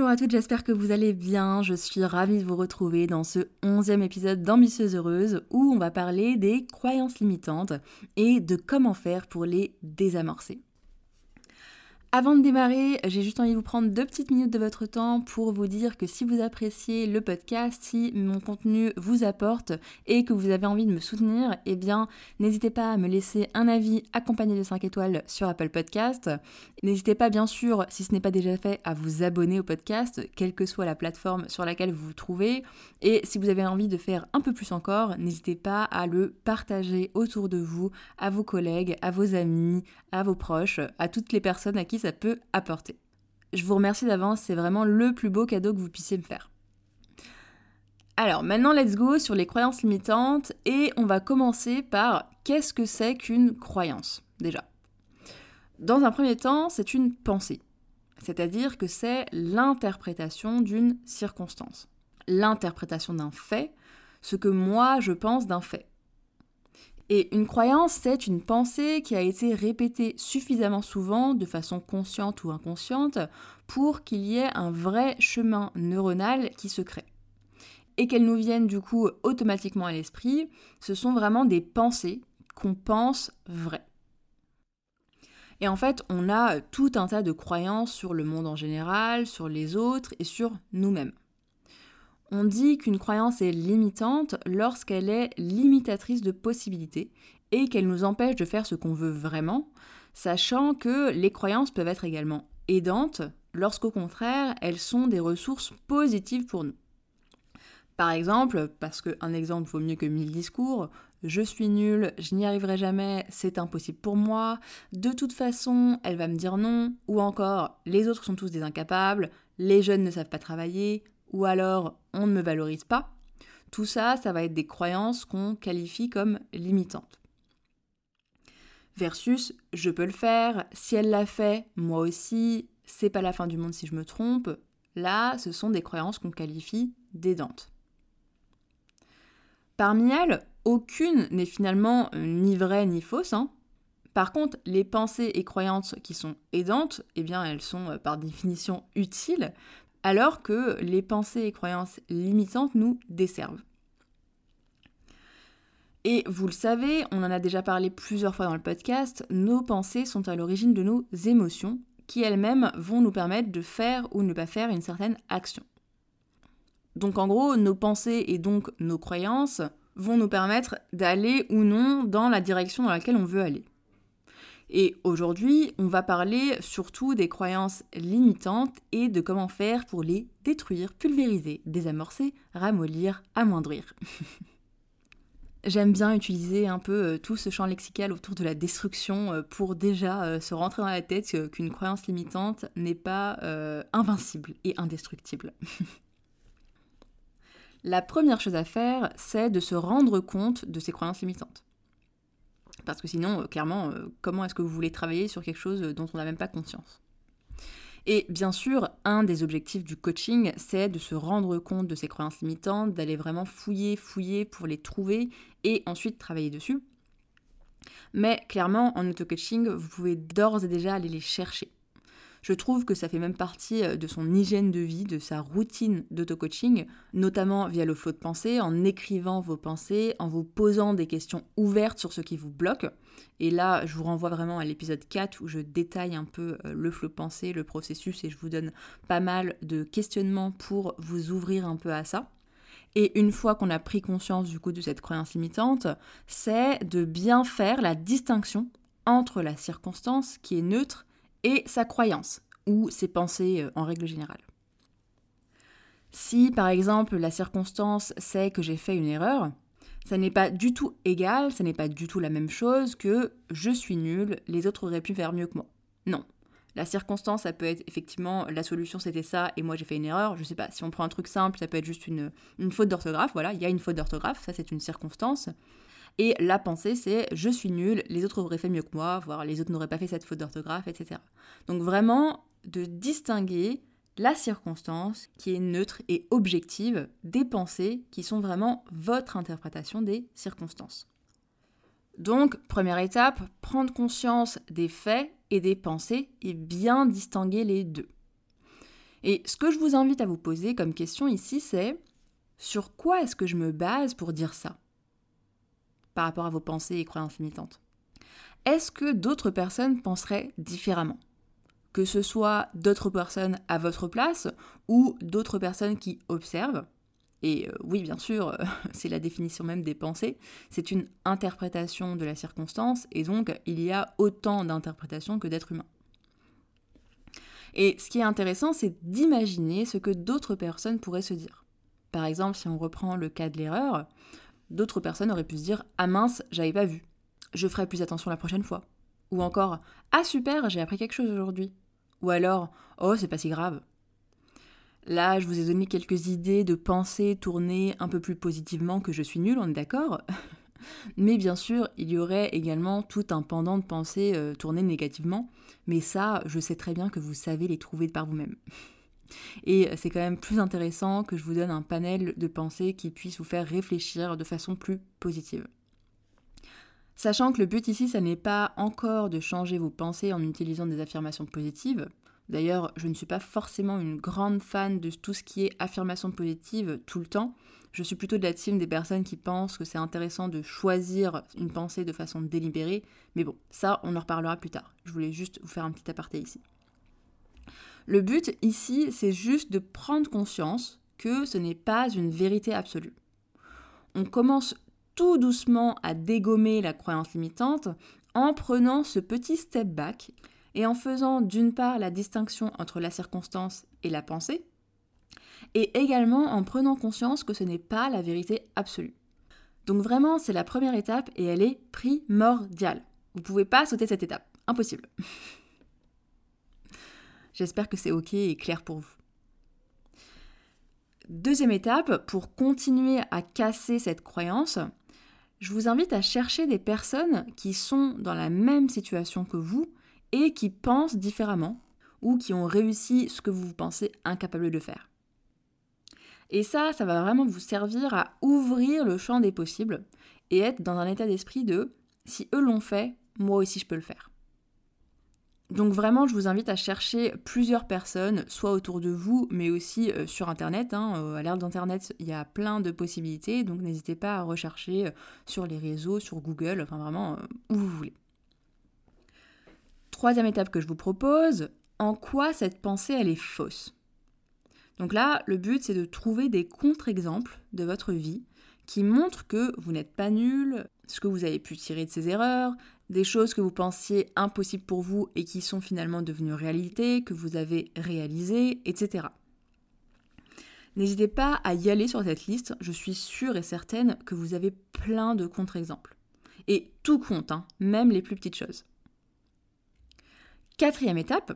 Bonjour à toutes, j'espère que vous allez bien. Je suis ravie de vous retrouver dans ce onzième épisode d'Ambitieuse Heureuse où on va parler des croyances limitantes et de comment faire pour les désamorcer. Avant de démarrer, j'ai juste envie de vous prendre deux petites minutes de votre temps pour vous dire que si vous appréciez le podcast, si mon contenu vous apporte et que vous avez envie de me soutenir, eh bien n'hésitez pas à me laisser un avis accompagné de 5 étoiles sur Apple Podcast. N'hésitez pas bien sûr, si ce n'est pas déjà fait, à vous abonner au podcast, quelle que soit la plateforme sur laquelle vous vous trouvez. Et si vous avez envie de faire un peu plus encore, n'hésitez pas à le partager autour de vous, à vos collègues, à vos amis, à vos proches, à toutes les personnes à qui ça peut apporter. Je vous remercie d'avance, c'est vraiment le plus beau cadeau que vous puissiez me faire. Alors maintenant, let's go sur les croyances limitantes et on va commencer par qu'est-ce que c'est qu'une croyance déjà. Dans un premier temps, c'est une pensée, c'est-à-dire que c'est l'interprétation d'une circonstance, l'interprétation d'un fait, ce que moi je pense d'un fait. Et une croyance, c'est une pensée qui a été répétée suffisamment souvent, de façon consciente ou inconsciente, pour qu'il y ait un vrai chemin neuronal qui se crée. Et qu'elles nous viennent du coup automatiquement à l'esprit, ce sont vraiment des pensées qu'on pense vraies. Et en fait, on a tout un tas de croyances sur le monde en général, sur les autres et sur nous-mêmes. On dit qu'une croyance est limitante lorsqu'elle est limitatrice de possibilités et qu'elle nous empêche de faire ce qu'on veut vraiment, sachant que les croyances peuvent être également aidantes lorsqu'au contraire elles sont des ressources positives pour nous. Par exemple, parce qu'un exemple vaut mieux que mille discours, je suis nulle, je n'y arriverai jamais, c'est impossible pour moi, de toute façon, elle va me dire non, ou encore, les autres sont tous des incapables, les jeunes ne savent pas travailler, ou alors on ne me valorise pas, tout ça, ça va être des croyances qu'on qualifie comme limitantes. Versus je peux le faire, si elle l'a fait, moi aussi, c'est pas la fin du monde si je me trompe. Là, ce sont des croyances qu'on qualifie d'aidantes. Parmi elles, aucune n'est finalement ni vraie ni fausse. Hein. Par contre, les pensées et croyances qui sont aidantes, eh bien, elles sont euh, par définition utiles alors que les pensées et croyances limitantes nous desservent. Et vous le savez, on en a déjà parlé plusieurs fois dans le podcast, nos pensées sont à l'origine de nos émotions, qui elles-mêmes vont nous permettre de faire ou ne pas faire une certaine action. Donc en gros, nos pensées et donc nos croyances vont nous permettre d'aller ou non dans la direction dans laquelle on veut aller. Et aujourd'hui, on va parler surtout des croyances limitantes et de comment faire pour les détruire, pulvériser, désamorcer, ramollir, amoindrir. J'aime bien utiliser un peu euh, tout ce champ lexical autour de la destruction euh, pour déjà euh, se rentrer dans la tête qu'une croyance limitante n'est pas invincible et indestructible. la première chose à faire, c'est de se rendre compte de ces croyances limitantes. Parce que sinon, euh, clairement, euh, comment est-ce que vous voulez travailler sur quelque chose dont on n'a même pas conscience? Et bien sûr, un des objectifs du coaching, c'est de se rendre compte de ces croyances limitantes, d'aller vraiment fouiller, fouiller pour les trouver et ensuite travailler dessus. Mais clairement, en auto-coaching, vous pouvez d'ores et déjà aller les chercher. Je trouve que ça fait même partie euh, de son hygiène de vie, de sa routine d'auto-coaching, notamment via le flot de pensée, en écrivant vos pensées, en vous posant des questions ouvertes sur ce qui vous bloque. Et là, je vous renvoie vraiment à l'épisode 4 où je détaille un peu euh, le flot de pensée, le processus, et je vous donne pas mal de questionnements pour vous ouvrir un peu à ça. Et une fois qu'on a pris conscience du coup de cette croyance limitante, c'est de bien faire la distinction entre la circonstance qui est neutre et sa croyance ou ses pensées euh, en règle générale. Si par exemple la circonstance c'est que j'ai fait une erreur, Ça n'est pas du tout égal, ça n'est pas du tout la même chose que je suis nul, les autres auraient pu faire mieux que moi. Non. La circonstance, ça peut être effectivement la solution c'était ça et moi j'ai fait une erreur. Je sais pas, si on prend un truc simple, ça peut être juste une, une faute d'orthographe. Voilà, il y a une faute d'orthographe, ça c'est une circonstance. Et la pensée, c'est je suis nul, les autres auraient fait mieux que moi, voire les autres n'auraient pas fait cette faute d'orthographe, etc. Donc vraiment, de distinguer la circonstance qui est neutre et objective des pensées qui sont vraiment votre interprétation des circonstances. Donc, première étape, prendre conscience des faits et des pensées et bien distinguer les deux. Et ce que je vous invite à vous poser comme question ici, c'est sur quoi est-ce que je me base pour dire ça? Par rapport à vos pensées et croyances limitantes Est-ce que d'autres personnes penseraient différemment? Que ce soit d'autres personnes à votre place ou d'autres personnes qui observent et euh, oui, bien sûr, c'est la définition même des pensées, c'est une interprétation de la circonstance, et donc il y a autant d'interprétations que d'êtres humains. Et ce qui est intéressant, c'est d'imaginer ce que d'autres personnes pourraient se dire. Par exemple, si on reprend le cas de l'erreur, d'autres personnes auraient pu se dire Ah mince, j'avais pas vu. Je ferai plus attention la prochaine fois. Ou encore Ah super, j'ai appris quelque chose aujourd'hui. Ou alors Oh, c'est pas si grave. Là, je vous ai donné quelques idées de pensées tournées un peu plus positivement que je suis nulle, on est d'accord Mais bien sûr, il y aurait également tout un pendant de pensées euh, tournées négativement, mais ça, je sais très bien que vous savez les trouver par vous-même. Et c'est quand même plus intéressant que je vous donne un panel de pensées qui puisse vous faire réfléchir de façon plus positive. Sachant que le but ici, ça n'est pas encore de changer vos pensées en utilisant des affirmations positives. D'ailleurs, je ne suis pas forcément une grande fan de tout ce qui est affirmation positive tout le temps. Je suis plutôt de la team des personnes qui pensent que c'est intéressant de choisir une pensée de façon délibérée. Mais bon, ça, on en reparlera plus tard. Je voulais juste vous faire un petit aparté ici. Le but ici, c'est juste de prendre conscience que ce n'est pas une vérité absolue. On commence tout doucement à dégommer la croyance limitante en prenant ce petit step back et en faisant d'une part la distinction entre la circonstance et la pensée, et également en prenant conscience que ce n'est pas la vérité absolue. Donc vraiment, c'est la première étape et elle est primordiale. Vous ne pouvez pas sauter cette étape. Impossible. J'espère que c'est OK et clair pour vous. Deuxième étape, pour continuer à casser cette croyance, je vous invite à chercher des personnes qui sont dans la même situation que vous et qui pensent différemment ou qui ont réussi ce que vous pensez incapable de faire. Et ça, ça va vraiment vous servir à ouvrir le champ des possibles et être dans un état d'esprit de si eux l'ont fait, moi aussi je peux le faire. Donc vraiment, je vous invite à chercher plusieurs personnes, soit autour de vous, mais aussi euh, sur Internet. Hein. Euh, à l'ère d'Internet, il y a plein de possibilités, donc n'hésitez pas à rechercher euh, sur les réseaux, sur Google, enfin vraiment où vous voulez. Troisième étape que je vous propose, en quoi cette pensée elle est fausse? Donc là, le but c'est de trouver des contre-exemples de votre vie qui montrent que vous n'êtes pas nul, ce que vous avez pu tirer de ces erreurs, des choses que vous pensiez impossibles pour vous et qui sont finalement devenues réalité, que vous avez réalisées, etc. N'hésitez pas à y aller sur cette liste, je suis sûre et certaine que vous avez plein de contre-exemples. Et tout compte, hein, même les plus petites choses. Quatrième étape,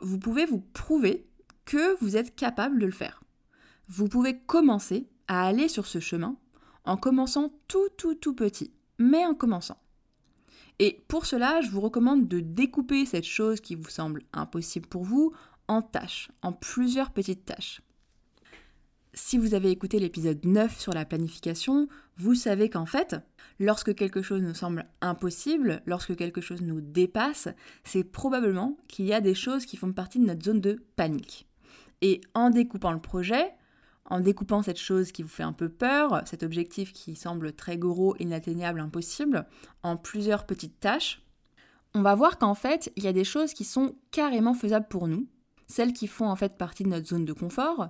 vous pouvez vous prouver que vous êtes capable de le faire. Vous pouvez commencer à aller sur ce chemin en commençant tout tout tout petit, mais en commençant. Et pour cela, je vous recommande de découper cette chose qui vous semble impossible pour vous en tâches, en plusieurs petites tâches. Si vous avez écouté l'épisode 9 sur la planification, vous savez qu'en fait, lorsque quelque chose nous semble impossible, lorsque quelque chose nous dépasse, c'est probablement qu'il y a des choses qui font partie de notre zone de panique. Et en découpant le projet, en découpant cette chose qui vous fait un peu peur, cet objectif qui semble très gros, inatteignable, impossible, en plusieurs petites tâches, on va voir qu'en fait, il y a des choses qui sont carrément faisables pour nous, celles qui font en fait partie de notre zone de confort.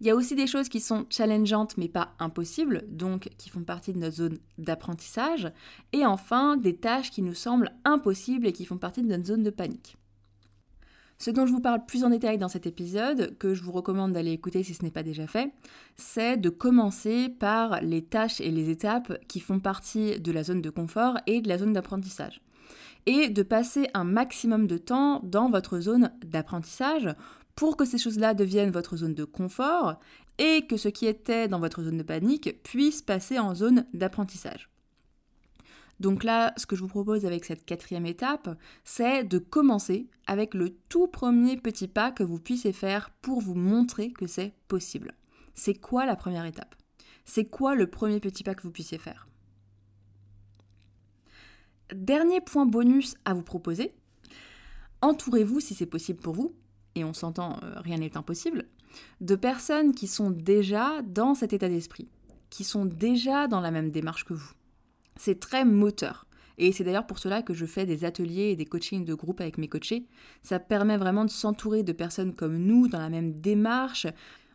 Il y a aussi des choses qui sont challengeantes mais pas impossibles, donc qui font partie de notre zone d'apprentissage. Et enfin, des tâches qui nous semblent impossibles et qui font partie de notre zone de panique. Ce dont je vous parle plus en détail dans cet épisode, que je vous recommande d'aller écouter si ce n'est pas déjà fait, c'est de commencer par les tâches et les étapes qui font partie de la zone de confort et de la zone d'apprentissage. Et de passer un maximum de temps dans votre zone d'apprentissage pour que ces choses-là deviennent votre zone de confort et que ce qui était dans votre zone de panique puisse passer en zone d'apprentissage. Donc là, ce que je vous propose avec cette quatrième étape, c'est de commencer avec le tout premier petit pas que vous puissiez faire pour vous montrer que c'est possible. C'est quoi la première étape? C'est quoi le premier petit pas que vous puissiez faire? Dernier point bonus à vous proposer, entourez-vous, si c'est possible pour vous, et on s'entend, euh, rien n'est impossible, de personnes qui sont déjà dans cet état d'esprit, qui sont déjà dans la même démarche que vous. C'est très moteur. Et c'est d'ailleurs pour cela que je fais des ateliers et des coachings de groupe avec mes coachés. Ça permet vraiment de s'entourer de personnes comme nous, dans la même démarche.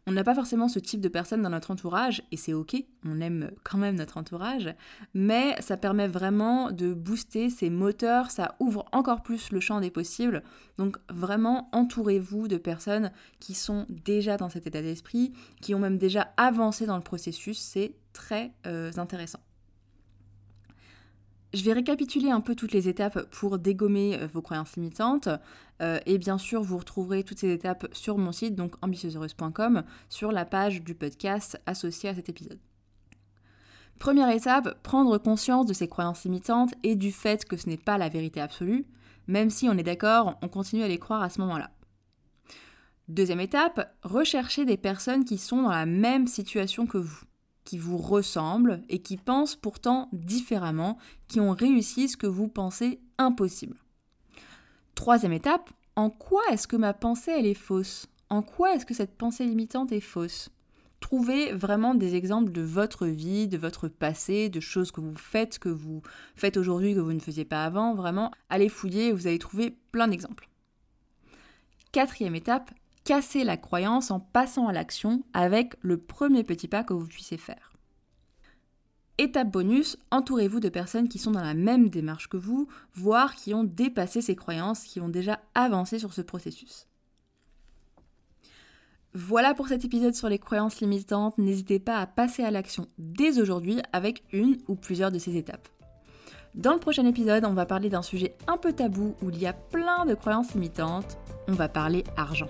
On n'a pas forcément ce type de personnes dans notre entourage, et c'est ok, on aime quand même notre entourage, mais ça permet vraiment de booster ces moteurs, ça ouvre encore plus le champ des possibles. Donc vraiment, entourez-vous de personnes qui sont déjà dans cet état d'esprit, qui ont même déjà avancé dans le processus, c'est très euh, intéressant. Je vais récapituler un peu toutes les étapes pour dégommer euh, vos croyances limitantes. Euh, et bien sûr, vous retrouverez toutes ces étapes sur mon site, donc ambitieuseheureuse.com, sur la page du podcast associé à cet épisode. Première étape, prendre conscience de ces croyances limitantes et du fait que ce n'est pas la vérité absolue, même si on est d'accord, on continue à les croire à ce moment-là. Deuxième étape, rechercher des personnes qui sont dans la même situation que vous qui vous ressemblent et qui pensent pourtant différemment, qui ont réussi ce que vous pensez impossible. Troisième étape, en quoi est-ce que ma pensée elle est fausse? En quoi est-ce que cette pensée limitante est fausse? Trouvez vraiment des exemples de votre vie, de votre passé, de choses que vous faites, que vous faites aujourd'hui, que vous ne faisiez pas avant. Vraiment, allez fouiller vous allez trouver plein d'exemples. Quatrième étape, casser la croyance en passant à l'action avec le premier petit pas que vous puissiez faire. Étape bonus, entourez-vous de personnes qui sont dans la même démarche que vous, voire qui ont dépassé ces croyances, qui ont déjà avancé sur ce processus. Voilà pour cet épisode sur les croyances limitantes. N'hésitez pas à passer à l'action dès aujourd'hui avec une ou plusieurs de ces étapes. Dans le prochain épisode, on va parler d'un sujet un peu tabou où il y a plein de croyances limitantes. On va parler argent.